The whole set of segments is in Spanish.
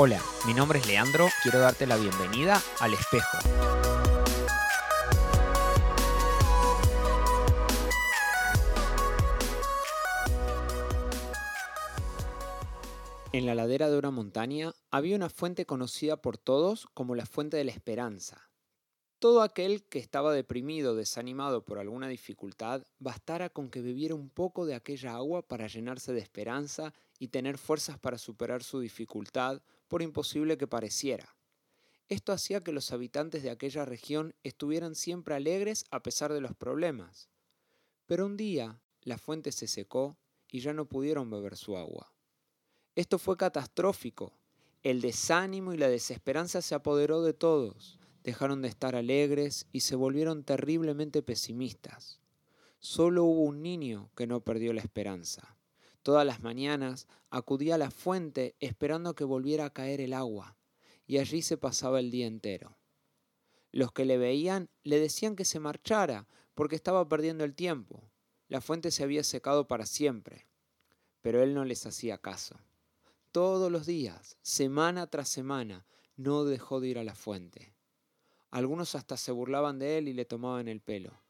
Hola, mi nombre es Leandro, quiero darte la bienvenida al espejo. En la ladera de una montaña había una fuente conocida por todos como la fuente de la esperanza. Todo aquel que estaba deprimido, desanimado por alguna dificultad, bastara con que bebiera un poco de aquella agua para llenarse de esperanza y tener fuerzas para superar su dificultad, por imposible que pareciera. Esto hacía que los habitantes de aquella región estuvieran siempre alegres a pesar de los problemas. Pero un día la fuente se secó y ya no pudieron beber su agua. Esto fue catastrófico. El desánimo y la desesperanza se apoderó de todos dejaron de estar alegres y se volvieron terriblemente pesimistas. Solo hubo un niño que no perdió la esperanza. Todas las mañanas acudía a la fuente esperando que volviera a caer el agua, y allí se pasaba el día entero. Los que le veían le decían que se marchara, porque estaba perdiendo el tiempo. La fuente se había secado para siempre. Pero él no les hacía caso. Todos los días, semana tras semana, no dejó de ir a la fuente. Algunos hasta se burlaban de él y le tomaban el pelo.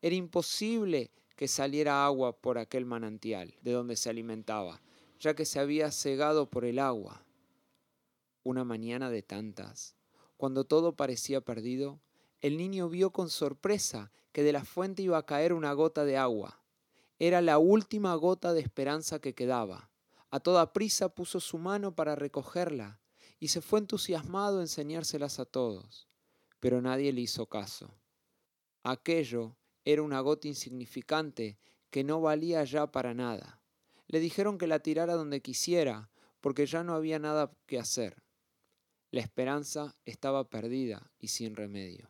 Era imposible que saliera agua por aquel manantial de donde se alimentaba, ya que se había cegado por el agua. Una mañana de tantas, cuando todo parecía perdido, el niño vio con sorpresa que de la fuente iba a caer una gota de agua. Era la última gota de esperanza que quedaba. A toda prisa puso su mano para recogerla y se fue entusiasmado a enseñárselas a todos pero nadie le hizo caso. Aquello era una gota insignificante que no valía ya para nada. Le dijeron que la tirara donde quisiera, porque ya no había nada que hacer. La esperanza estaba perdida y sin remedio.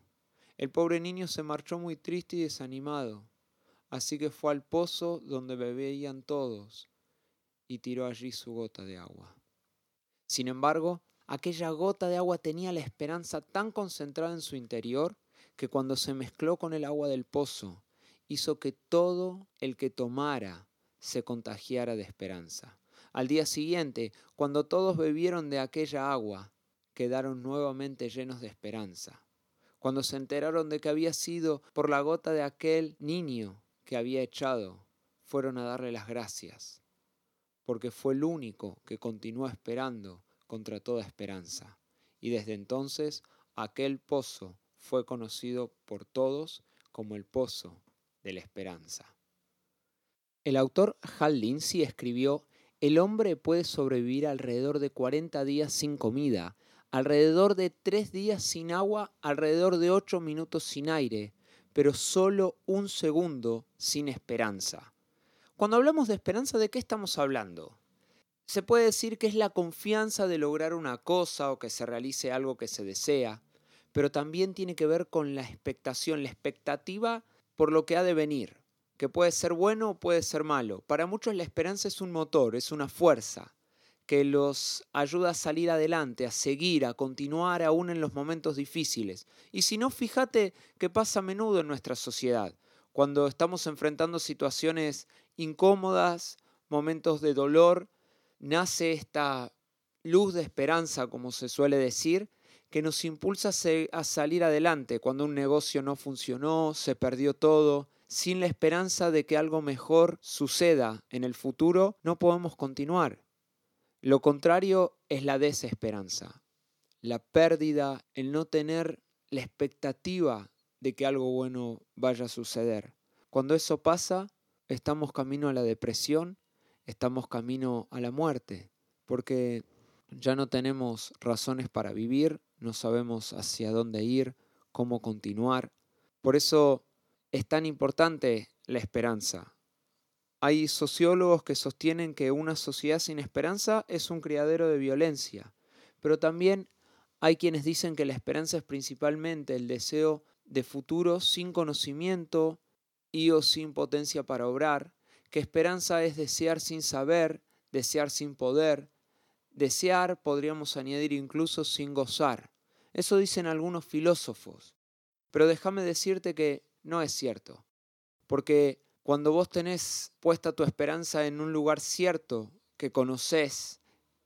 El pobre niño se marchó muy triste y desanimado, así que fue al pozo donde bebían todos y tiró allí su gota de agua. Sin embargo, Aquella gota de agua tenía la esperanza tan concentrada en su interior que cuando se mezcló con el agua del pozo, hizo que todo el que tomara se contagiara de esperanza. Al día siguiente, cuando todos bebieron de aquella agua, quedaron nuevamente llenos de esperanza. Cuando se enteraron de que había sido por la gota de aquel niño que había echado, fueron a darle las gracias, porque fue el único que continuó esperando contra toda esperanza. Y desde entonces aquel pozo fue conocido por todos como el pozo de la esperanza. El autor Hal Lindsey escribió, el hombre puede sobrevivir alrededor de 40 días sin comida, alrededor de 3 días sin agua, alrededor de 8 minutos sin aire, pero solo un segundo sin esperanza. Cuando hablamos de esperanza, ¿de qué estamos hablando? Se puede decir que es la confianza de lograr una cosa o que se realice algo que se desea, pero también tiene que ver con la expectación, la expectativa por lo que ha de venir, que puede ser bueno o puede ser malo. Para muchos la esperanza es un motor, es una fuerza que los ayuda a salir adelante, a seguir, a continuar aún en los momentos difíciles. Y si no, fíjate que pasa a menudo en nuestra sociedad, cuando estamos enfrentando situaciones incómodas, momentos de dolor, nace esta luz de esperanza, como se suele decir, que nos impulsa a salir adelante cuando un negocio no funcionó, se perdió todo. Sin la esperanza de que algo mejor suceda en el futuro, no podemos continuar. Lo contrario es la desesperanza, la pérdida, el no tener la expectativa de que algo bueno vaya a suceder. Cuando eso pasa, estamos camino a la depresión estamos camino a la muerte, porque ya no tenemos razones para vivir, no sabemos hacia dónde ir, cómo continuar. Por eso es tan importante la esperanza. Hay sociólogos que sostienen que una sociedad sin esperanza es un criadero de violencia, pero también hay quienes dicen que la esperanza es principalmente el deseo de futuro sin conocimiento y o sin potencia para obrar, que esperanza es desear sin saber, desear sin poder, desear podríamos añadir incluso sin gozar. Eso dicen algunos filósofos. Pero déjame decirte que no es cierto. Porque cuando vos tenés puesta tu esperanza en un lugar cierto, que conoces,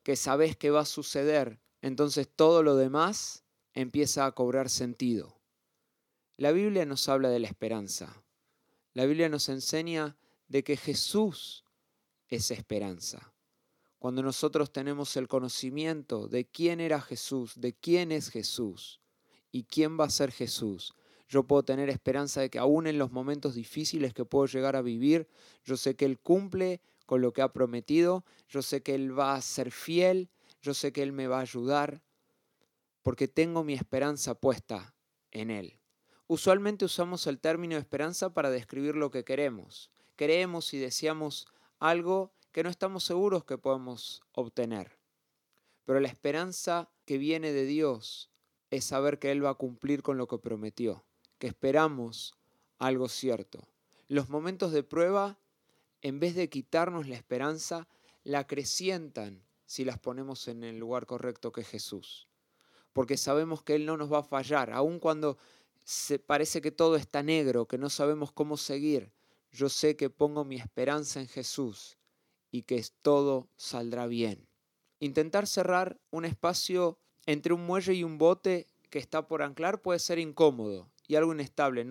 que sabés que va a suceder, entonces todo lo demás empieza a cobrar sentido. La Biblia nos habla de la esperanza. La Biblia nos enseña de que Jesús es esperanza. Cuando nosotros tenemos el conocimiento de quién era Jesús, de quién es Jesús y quién va a ser Jesús, yo puedo tener esperanza de que aún en los momentos difíciles que puedo llegar a vivir, yo sé que Él cumple con lo que ha prometido, yo sé que Él va a ser fiel, yo sé que Él me va a ayudar, porque tengo mi esperanza puesta en Él. Usualmente usamos el término esperanza para describir lo que queremos. Queremos y deseamos algo que no estamos seguros que podemos obtener. Pero la esperanza que viene de Dios es saber que Él va a cumplir con lo que prometió, que esperamos algo cierto. Los momentos de prueba en vez de quitarnos la esperanza, la acrecientan si las ponemos en el lugar correcto que es Jesús. Porque sabemos que Él no nos va a fallar, aun cuando se parece que todo está negro, que no sabemos cómo seguir. Yo sé que pongo mi esperanza en Jesús y que todo saldrá bien. Intentar cerrar un espacio entre un muelle y un bote que está por anclar puede ser incómodo y algo inestable.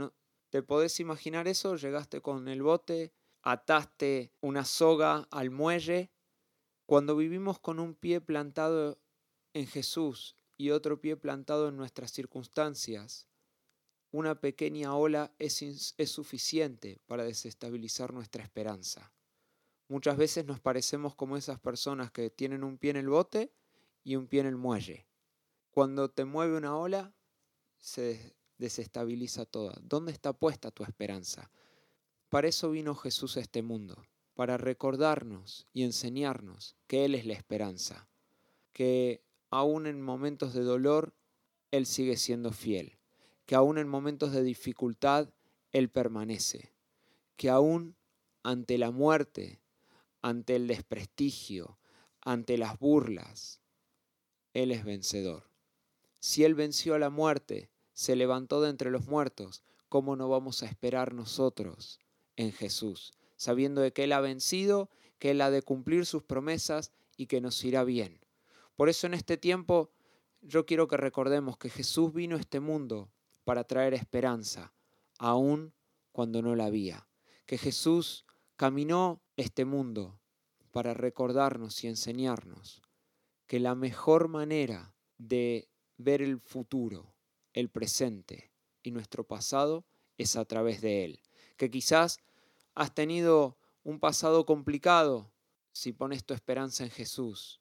¿Te podés imaginar eso? Llegaste con el bote, ataste una soga al muelle, cuando vivimos con un pie plantado en Jesús y otro pie plantado en nuestras circunstancias, una pequeña ola es, suficiente para desestabilizar nuestra esperanza. Muchas veces nos parecemos como esas personas que tienen un pie en el bote y un pie en el muelle. Cuando te mueve una ola, se desestabiliza toda. ¿Dónde está puesta tu esperanza? Para eso vino Jesús a este mundo, para recordarnos y enseñarnos que Él es la esperanza, que aún en momentos de dolor Él sigue siendo fiel, que aún en momentos de dificultad Él permanece, que aún ante la muerte, ante el desprestigio, ante las burlas, Él es vencedor. Si Él venció a la muerte, se levantó de entre los muertos, ¿cómo no vamos a esperar nosotros en Jesús, sabiendo de que Él ha vencido, que Él ha de cumplir sus promesas y que nos irá bien. Por eso en este tiempo yo quiero que recordemos que Jesús vino a este mundo para traer esperanza, aun cuando no la había. Que Jesús caminó este mundo para recordarnos y enseñarnos que la mejor manera de ver el futuro, el presente y nuestro pasado es a través de Él que quizás has tenido un pasado complicado, si pones tu esperanza en Jesús,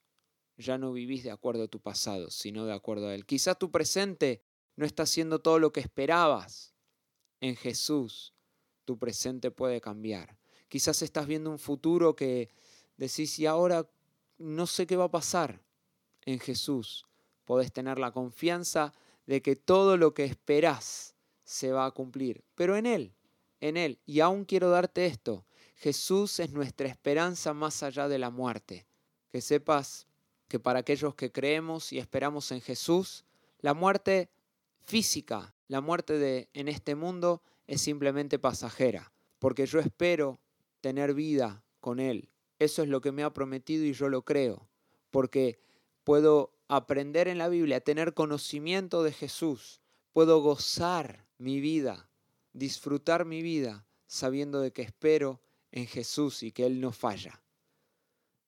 ya no vivís de acuerdo a tu pasado, sino de acuerdo a Él. Quizás tu presente no está haciendo todo lo que esperabas. En Jesús, tu presente puede cambiar. Quizás estás viendo un futuro que decís, y ahora no sé qué va a pasar. En Jesús podés tener la confianza de que todo lo que esperás se va a cumplir, pero en Él en Él. Y aún quiero darte esto, Jesús es nuestra esperanza más allá de la muerte. Que sepas que para aquellos que creemos y esperamos en Jesús, la muerte física, la muerte de, en este mundo es simplemente pasajera, porque yo espero tener vida con Él. Eso es lo que me ha prometido y yo lo creo, porque puedo aprender en la Biblia, tener conocimiento de Jesús, puedo gozar mi vida disfrutar mi vida sabiendo de que espero en Jesús y que Él no falla.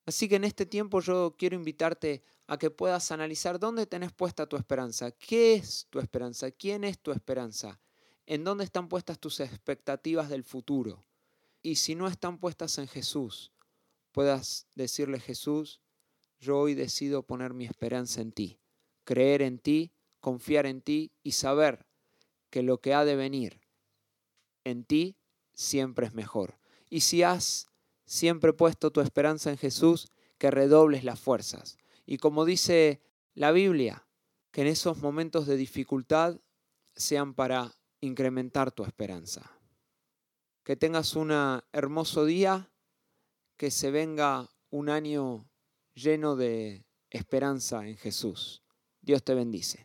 Así que en este tiempo yo quiero invitarte a que puedas analizar dónde tenés puesta tu esperanza, qué es tu esperanza, quién es tu esperanza, en dónde están puestas tus expectativas del futuro. Y si no están puestas en Jesús, puedas decirle Jesús, yo hoy decido poner mi esperanza en ti, creer en ti, confiar en ti y saber que lo que ha de venir en ti siempre es mejor. Y si has siempre puesto tu esperanza en Jesús, que redobles las fuerzas. Y como dice la Biblia, que en esos momentos de dificultad sean para incrementar tu esperanza. Que tengas un hermoso día, que se venga un año lleno de esperanza en Jesús. Dios te bendice.